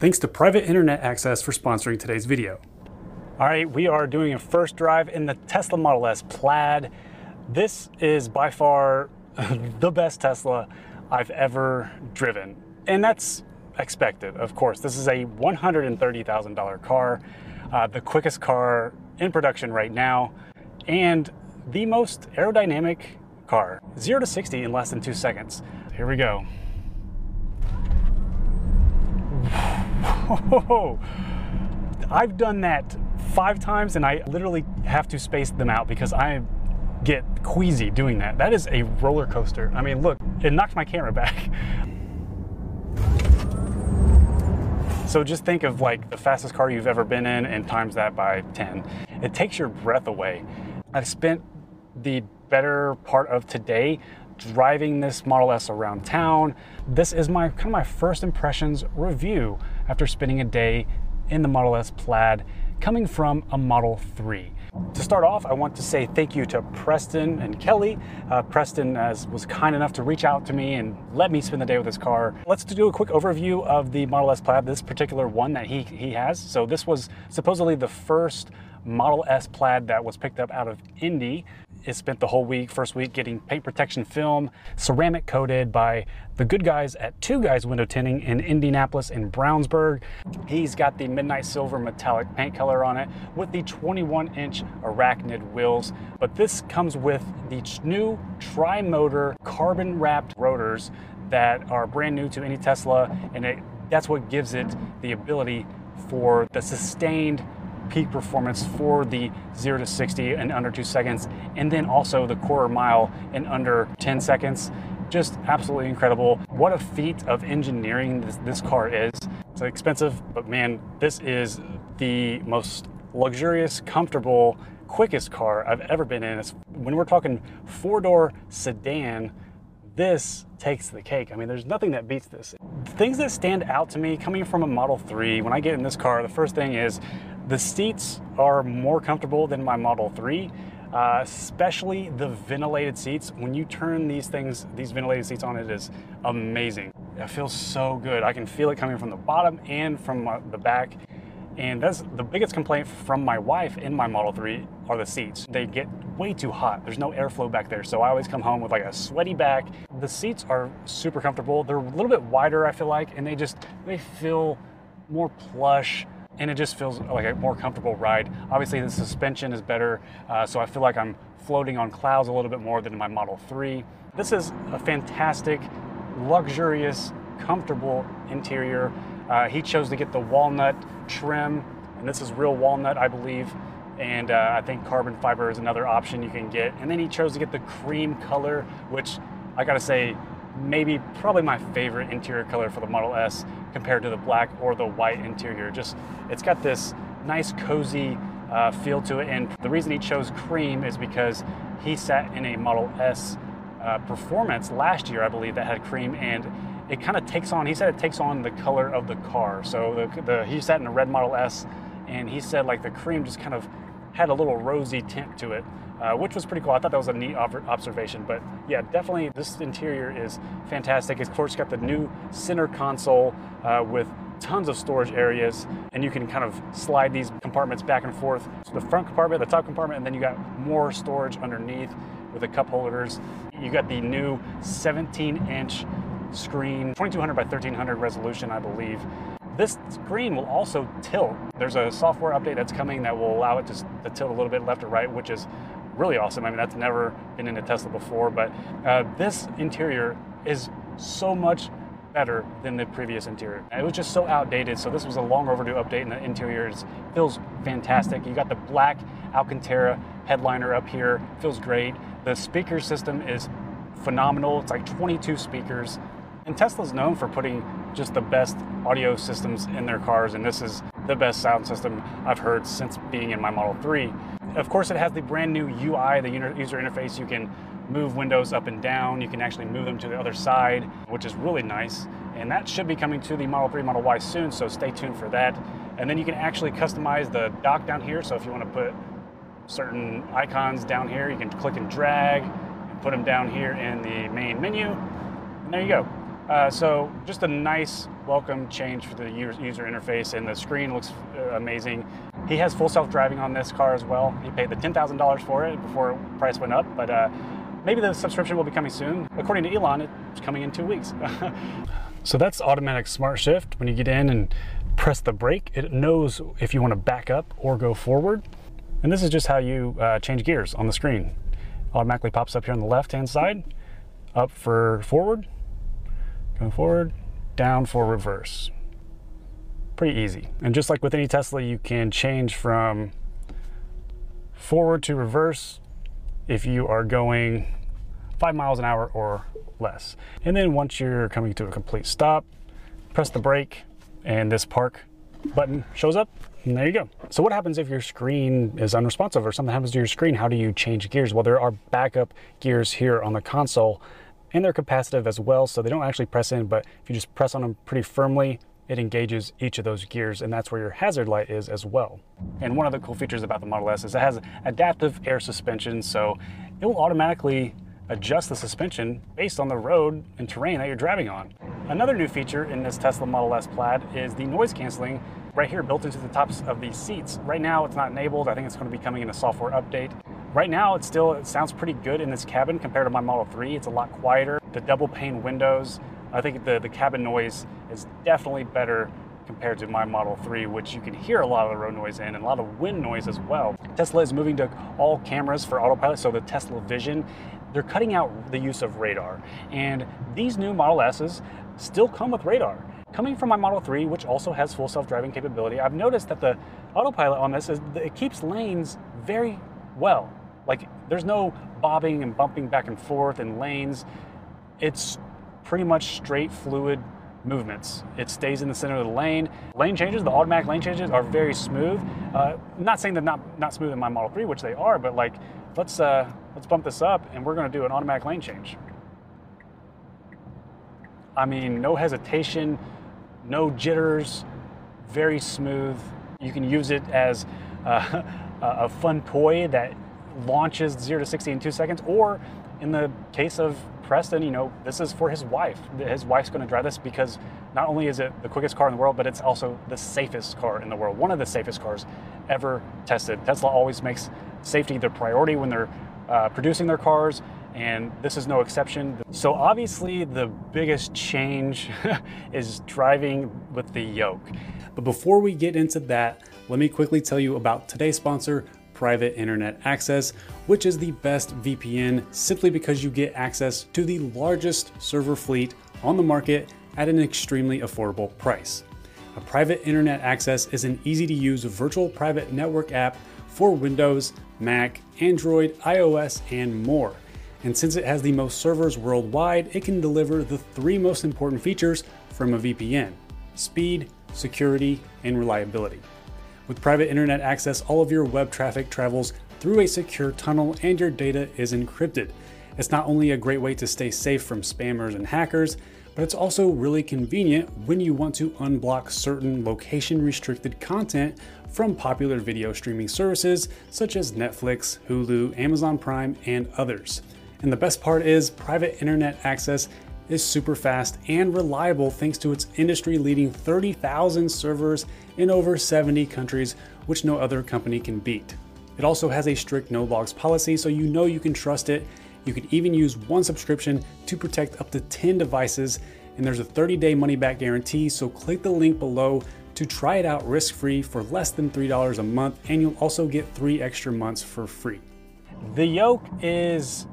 Thanks to Private Internet Access for sponsoring today's video. All right, we are doing a first drive in the Tesla Model S Plaid. This is by far the best Tesla I've ever driven. And that's expected, of course. This is a $130,000 car, uh, the quickest car in production right now, and the most aerodynamic car. 0 to 60 in less than two seconds. Here we go. I've done that five times and I literally have to space them out because I get queasy doing that. That is a roller coaster. I mean, look, it knocked my camera back. So just think of like the fastest car you've ever been in and times that by 10. It takes your breath away. I've spent the better part of today driving this Model S around town. This is my kind of my first impressions review after spending a day in the Model S Plaid coming from a Model 3. To start off, I want to say thank you to Preston and Kelly. Uh, Preston as, was kind enough to reach out to me and let me spend the day with his car. Let's do a quick overview of the Model S Plaid, this particular one that he, he has. So this was supposedly the first Model S Plaid that was picked up out of Indy. It spent the whole week, first week, getting paint protection film, ceramic coated by the good guys at Two Guys Window Tinting in Indianapolis and Brownsburg. He's got the midnight silver metallic paint color on it with the 21 inch arachnid wheels. But this comes with the new tri motor carbon wrapped rotors that are brand new to any Tesla, and it, that's what gives it the ability for the sustained peak performance for the 0 to 60 in under 2 seconds, and then also the quarter mile in under 10 seconds. Just absolutely incredible. What a feat of engineering this, this car is. It's expensive, but man, this is the most luxurious, comfortable, quickest car I've ever been in. It's, when we're talking four door sedan, this takes the cake. I mean, there's nothing that beats this. Things that stand out to me coming from a Model 3, when I get in this car, the first thing is the seats are more comfortable than my Model 3, uh, especially the ventilated seats. When you turn these things, these ventilated seats on, it is amazing. It feels so good. I can feel it coming from the bottom and from the back. And that's the biggest complaint from my wife in my Model 3 are the seats. They get way too hot. There's no airflow back there. So I always come home with like a sweaty back. The seats are super comfortable. They're a little bit wider, I feel like, and they just, they feel more plush and it just feels like a more comfortable ride. Obviously, the suspension is better, uh, so I feel like I'm floating on clouds a little bit more than my Model 3. This is a fantastic, luxurious, comfortable interior. Uh, he chose to get the walnut trim, and this is real walnut, I believe. And uh, I think carbon fiber is another option you can get. And then he chose to get the cream color, which I gotta say, maybe probably my favorite interior color for the Model S compared to the black or the white interior. Just it's got this nice cozy uh, feel to it, and the reason he chose cream is because he sat in a Model S uh, performance last year, I believe, that had cream, and it kind of takes on. He said it takes on the color of the car. So the, the he sat in a red Model S, and he said like the cream just kind of had a little rosy tint to it uh, which was pretty cool. I thought that was a neat observation. But yeah, definitely this interior is fantastic. Of course, got the new center console uh, with tons of storage areas, and you can kind of slide these compartments back and forth. So the front compartment, the top compartment, and then you got more storage underneath with the cup holders. You got the new 17-inch screen, 2200 by 1300 resolution, I believe. This screen will also tilt. There's a software update that's coming that will allow it to, to tilt a little bit left or right, which is really awesome. I mean, that's never been in a Tesla before, but uh, this interior is so much better than the previous interior. It was just so outdated, so this was a long overdue update, and the interior feels fantastic. You got the black Alcantara headliner up here, feels great. The speaker system is phenomenal. It's like 22 speakers. And Tesla's known for putting just the best audio systems in their cars, and this is the best sound system I've heard since being in my Model 3. Of course, it has the brand new UI, the user interface. You can move windows up and down. You can actually move them to the other side, which is really nice. And that should be coming to the Model 3, Model Y soon, so stay tuned for that. And then you can actually customize the dock down here. So if you want to put certain icons down here, you can click and drag and put them down here in the main menu. And there you go. Uh, so just a nice welcome change for the user interface, and the screen looks uh, amazing. He has full self-driving on this car as well. He paid the $10,000 for it before price went up, but uh, maybe the subscription will be coming soon. According to Elon, it's coming in two weeks. so that's automatic smart shift. When you get in and press the brake, it knows if you want to back up or go forward. And this is just how you uh, change gears on the screen. Automatically pops up here on the left-hand side, up for forward, going forward, down for reverse. Pretty easy. And just like with any Tesla, you can change from forward to reverse if you are going five miles an hour or less. And then once you're coming to a complete stop, press the brake and this park button shows up and there you go. So what happens if your screen is unresponsive or something happens to your screen? How do you change gears? Well, there are backup gears here on the console and they're capacitive as well. So they don't actually press in, but if you just press on them pretty firmly, it engages each of those gears and that's where your hazard light is as well. And one of the cool features about the Model S is it has adaptive air suspension. So it will automatically adjust the suspension based on the road and terrain that you're driving on. Another new feature in this Tesla Model S Plaid is the noise canceling right here built into the tops of these seats. Right now it's not enabled. I think it's going to be coming in a software update. Right now it still it sounds pretty good in this cabin compared to my Model 3. It's a lot quieter. The double pane windows, I think the, the cabin noise is definitely better compared to my Model 3, which you can hear a lot of the road noise in and a lot of wind noise as well. Tesla is moving to all cameras for autopilot, so the Tesla Vision they're cutting out the use of radar. And these new Model S's still come with radar. Coming from my Model 3, which also has full self-driving capability, I've noticed that the autopilot on this is it keeps lanes very well. Like there's no bobbing and bumping back and forth in lanes. It's pretty much straight fluid movements. It stays in the center of the lane. Lane changes, the automatic lane changes are very smooth. Uh, not saying they're not, not smooth in my Model 3, which they are, but like, let's, uh, let's bump this up and we're gonna do an automatic lane change. I mean, no hesitation, no jitters, very smooth. You can use it as uh, a fun toy that launches 0 to 60 in two seconds, or in the case of Preston, you know, this is for his wife. His wife's going to drive this because not only is it the quickest car in the world, but it's also the safest car in the world. One of the safest cars ever tested. Tesla always makes safety their priority when they're uh, producing their cars, and this is no exception. So, obviously, the biggest change is driving with the yoke. But before we get into that, let me quickly tell you about today's sponsor, private internet access, which is the best VPN simply because you get access to the largest server fleet on the market at an extremely affordable price. A private internet access is an easy to use virtual private network app for Windows, Mac, Android, iOS, and more. And since it has the most servers worldwide, it can deliver the three most important features from a VPN speed, security, and reliability. With private internet access, all of your web traffic travels through a secure tunnel and your data is encrypted. It's not only a great way to stay safe from spammers and hackers, but it's also really convenient when you want to unblock certain location restricted content from popular video streaming services such as Netflix, Hulu, Amazon Prime, and others. And the best part is private internet access is super fast and reliable thanks to its industry leading 30,000 servers in over 70 countries, which no other company can beat. It also has a strict no logs policy, so you know you can trust it. You can even use one subscription to protect up to 10 devices, and there's a 30 day money back guarantee. So click the link below to try it out risk free for less than $3 a month, and you'll also get three extra months for free. The yoke is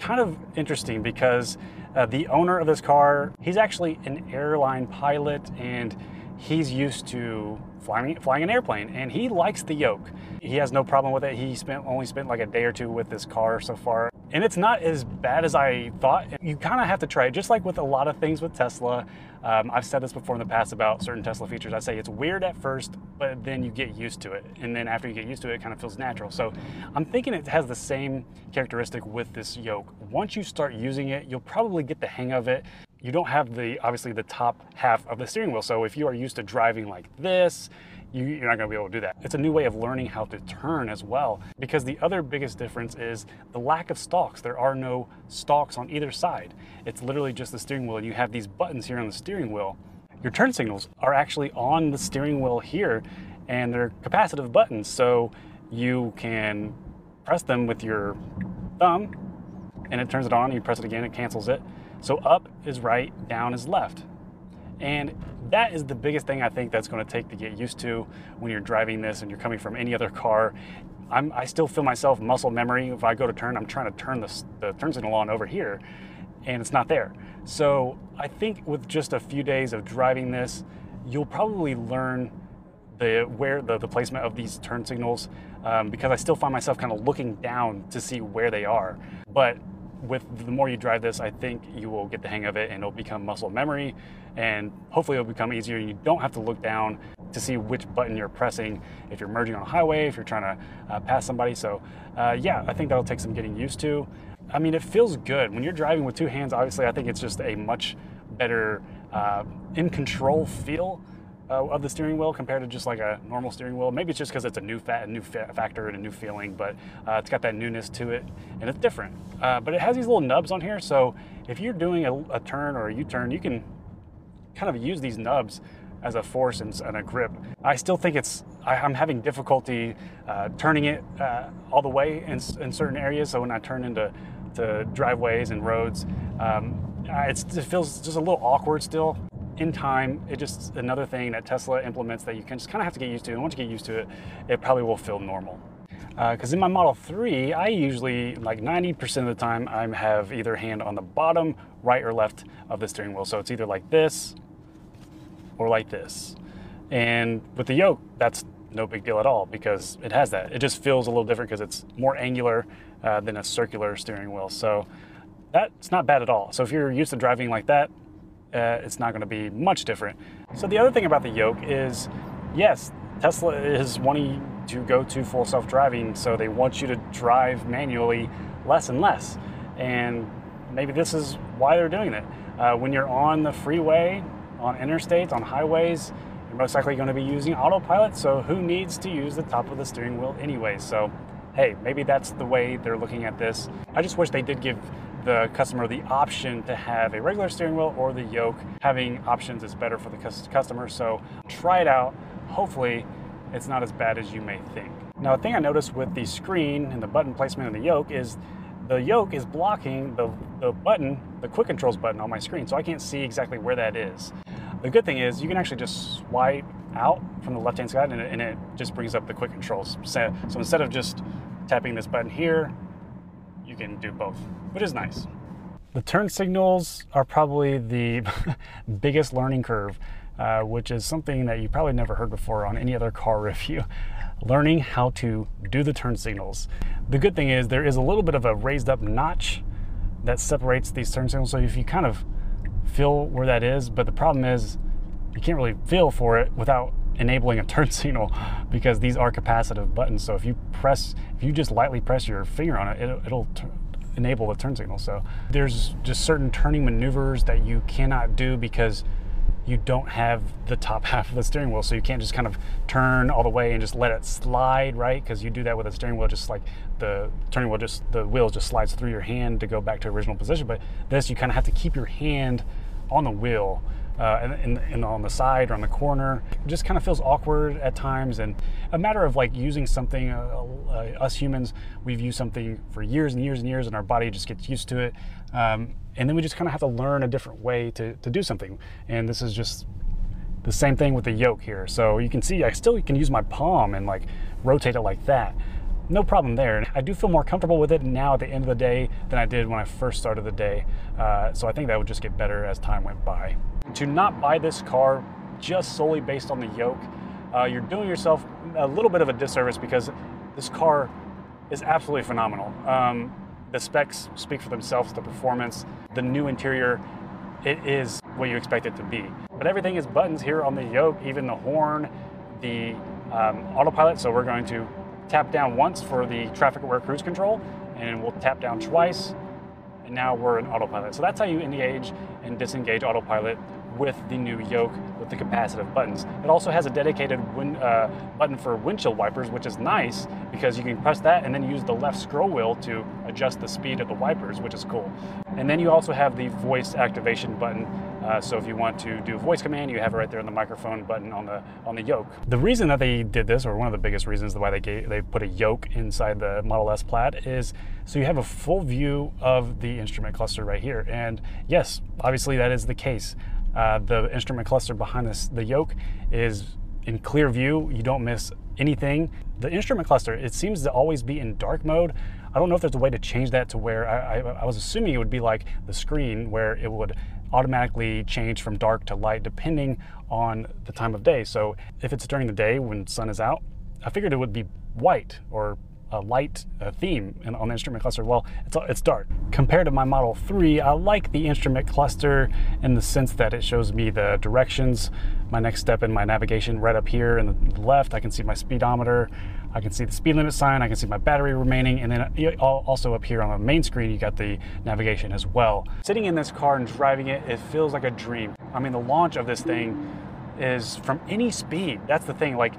kind of interesting because uh, the owner of this car, he's actually an airline pilot and he's used to flying flying an airplane and he likes the yoke. He has no problem with it. He spent only spent like a day or two with this car so far. And it's not as bad as I thought. You kind of have to try it, just like with a lot of things with Tesla. Um, I've said this before in the past about certain Tesla features. I say it's weird at first, but then you get used to it. And then after you get used to it, it kind of feels natural. So I'm thinking it has the same characteristic with this yoke. Once you start using it, you'll probably get the hang of it you don't have the obviously the top half of the steering wheel. So if you are used to driving like this, you, are not going to be able to do that. It's a new way of learning how to turn as well. Because the other biggest difference is the lack of stalks. There are no stalks on either side. It's literally just the steering wheel, and you have these buttons here on the steering wheel. your turn signals are actually on the steering wheel here and they're capacitive buttons. So you can press them with your thumb and it turns it on. You press it again, it cancels it. So up is right, down is left. And that is the biggest thing I think that's going to take to get used to when you're driving this and you're coming from any other car. I'm, i still feel myself muscle memory. If I go to turn, I'm trying to turn the, the turn signal on over here and it's not there. So I think with just a few days of driving this, you'll probably learn the where the, the placement of these turn signals um, because I still find myself kind of looking down to see where they are. But with the more you drive this, I think you will get the hang of it and it'll become muscle memory and hopefully it'll become easier and you don't have to look down to see which button you're pressing if you're merging on a highway, if you're trying to uh, pass somebody. So uh, yeah, I think that'll take some getting used to. I mean, it feels good. When you're driving with two hands, obviously, I think it's just a much better uh, in control feel uh, of the steering wheel compared to just like a normal steering wheel. Maybe it's just because it's a new fat, a new factor and a new feeling, but uh, it's got that newness to it and it's different. Uh, but it has these little nubs on here, so if you're doing a, a turn or a U-turn, you can kind of use these nubs as a force and, and, a grip. I still think it's, I, am having difficulty uh, turning it uh, all the way in, in, certain areas. So when I turn into to driveways and roads, um, it feels just a little awkward still in time, it just another thing that Tesla implements that you can just kind of have to get used to. And once you get used to it, it probably will feel normal. Because uh, in my Model 3, I usually, like 90% of the time, I have either hand on the bottom, right, or left of the steering wheel. So it's either like this or like this. And with the yoke, that's no big deal at all because it has that. It just feels a little different because it's more angular uh, than a circular steering wheel. So that's not bad at all. So if you're used to driving like that, uh, it's not going to be much different. So the other thing about the yoke is, yes, Tesla is wanting to go to full self-driving, so they want you to drive manually less and less. And maybe this is why they're doing it. Uh, when you're on the freeway, on interstates, on highways, you're most likely going to be using autopilot, so who needs to use the top of the steering wheel anyway? So, hey, maybe that's the way they're looking at this. I just wish they did give the customer the option to have a regular steering wheel or the yoke. Having options is better for the customer, so try it out. Hopefully, it's not as bad as you may think. Now, the thing I noticed with the screen and the button placement of the yoke is the yoke is blocking the, the button, the quick controls button on my screen, so I can't see exactly where that is. The good thing is you can actually just swipe out from the left-hand side and it, and it just brings up the quick controls. So, so instead of just tapping this button here, you can do both, which is nice. The turn signals are probably the biggest learning curve, uh, which is something that you probably never heard before on any other car review. Learning how to do the turn signals. The good thing is there is a little bit of a raised up notch that separates these turn signals. So if you kind of feel where that is, but the problem is you can't really feel for it without enabling a turn signal because these are capacitive buttons. So if you press, if you just lightly press your finger on it, it'll, it'll enable the turn signal. So there's just certain turning maneuvers that you cannot do because you don't have the top half of the steering wheel. So you can't just kind of turn all the way and just let it slide, right? Because you do that with a steering wheel, just like the turning wheel, just the wheel just slides through your hand to go back to original position. But this, you kind of have to keep your hand on the wheel uh, and, and, on the side or on the corner. It just kind of feels awkward at times, and a matter of like using something. Uh, uh, us humans, we've used something for years and years and years, and our body just gets used to it. Um, and then we just kind of have to learn a different way to, to do something. And this is just the same thing with the yoke here. So you can see I still can use my palm and like rotate it like that no problem there. I do feel more comfortable with it now at the end of the day than I did when I first started the day. Uh, so I think that would just get better as time went by. To not buy this car just solely based on the yoke, uh, you're doing yourself a little bit of a disservice because this car is absolutely phenomenal. Um, the specs speak for themselves, the performance, the new interior, it is what you expect it to be. But everything is buttons here on the yoke, even the horn, the um, autopilot. So we're going to tap down once for the traffic aware cruise control, and we'll tap down twice, and now we're in autopilot. So that's how you engage and disengage autopilot with the new yoke with the capacitive buttons. It also has a dedicated win, uh, button for windshield wipers, which is nice because you can press that and then use the left scroll wheel to adjust the speed of the wipers, which is cool. And then you also have the voice activation button Uh, so if you want to do voice command, you have it right there on the microphone button on the on the yoke. The reason that they did this, or one of the biggest reasons why they gave, they put a yoke inside the Model S Plaid, is so you have a full view of the instrument cluster right here. And yes, obviously that is the case. Uh, the instrument cluster behind this, the yoke is in clear view. You don't miss anything. The instrument cluster, it seems to always be in dark mode. I don't know if there's a way to change that to where I, I, I was assuming it would be like the screen where it would automatically change from dark to light depending on the time of day. So if it's during the day when sun is out, I figured it would be white or a light theme on the instrument cluster. Well, it's, it's dark. Compared to my Model 3, I like the instrument cluster in the sense that it shows me the directions, my next step in my navigation right up here in the left. I can see my speedometer. I can see the speed limit sign, I can see my battery remaining, and then also up here on the main screen, you got the navigation as well. Sitting in this car and driving it, it feels like a dream. I mean, the launch of this thing is from any speed. That's the thing. Like,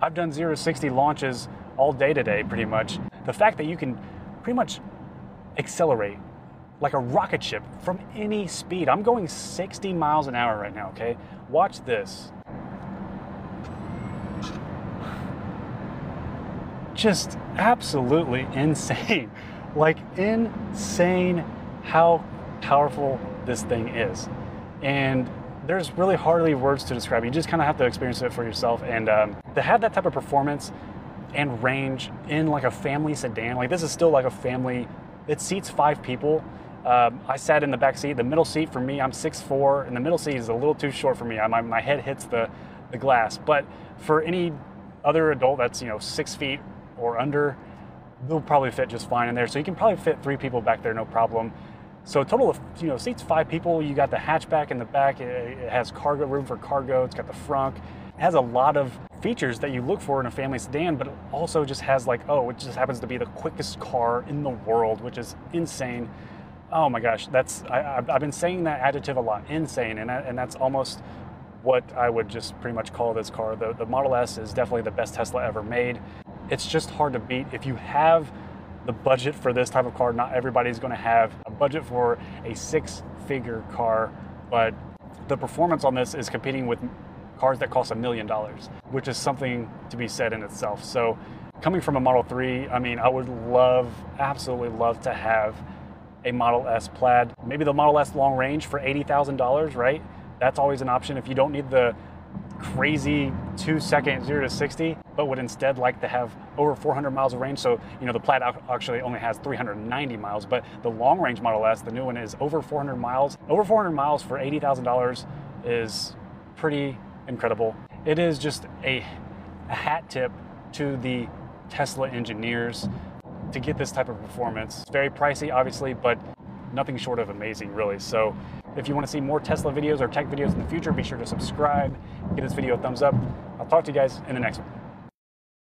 I've done 0 to 60 launches all day today, pretty much. The fact that you can pretty much accelerate like a rocket ship from any speed. I'm going 60 miles an hour right now, okay? Watch this. Just absolutely insane. Like, insane how powerful this thing is. And there's really hardly words to describe. You just kind of have to experience it for yourself. And um, to have that type of performance and range in like a family sedan. Like this is still like a family. It seats five people. Um, I sat in the back seat. The middle seat for me, I'm 6'4", and the middle seat is a little too short for me. I, my, my head hits the, the glass. But for any other adult that's you know six feet or under, they'll probably fit just fine in there. So you can probably fit three people back there, no problem. So total of you know seats five people. You got the hatchback in the back. It, it has cargo room for cargo. It's got the frunk. Has a lot of features that you look for in a family sedan, but also just has like, oh, it just happens to be the quickest car in the world, which is insane. Oh my gosh, that's I, have been saying that adjective a lot, insane, and and that's almost what I would just pretty much call this car. The the Model S is definitely the best Tesla ever made. It's just hard to beat if you have the budget for this type of car. Not everybody's going to have a budget for a six-figure car, but the performance on this is competing with cars that cost a million dollars, which is something to be said in itself. So, coming from a Model 3, I mean, I would love, absolutely love to have a Model S plaid, maybe the Model S long range for $80,000, right? That's always an option if you don't need the crazy two second zero to 60, but would instead like to have over 400 miles of range. So, you know, the Plaid actually only has 390 miles, but the long range Model S, the new one, is over 400 miles. Over 400 miles for $80,000 is pretty incredible. It is just a, a hat tip to the Tesla engineers to get this type of performance. It's very pricey, obviously, but nothing short of amazing, really. So if you want to see more Tesla videos or tech videos in the future, be sure to subscribe, give this video a thumbs up. I'll talk to you guys in the next one.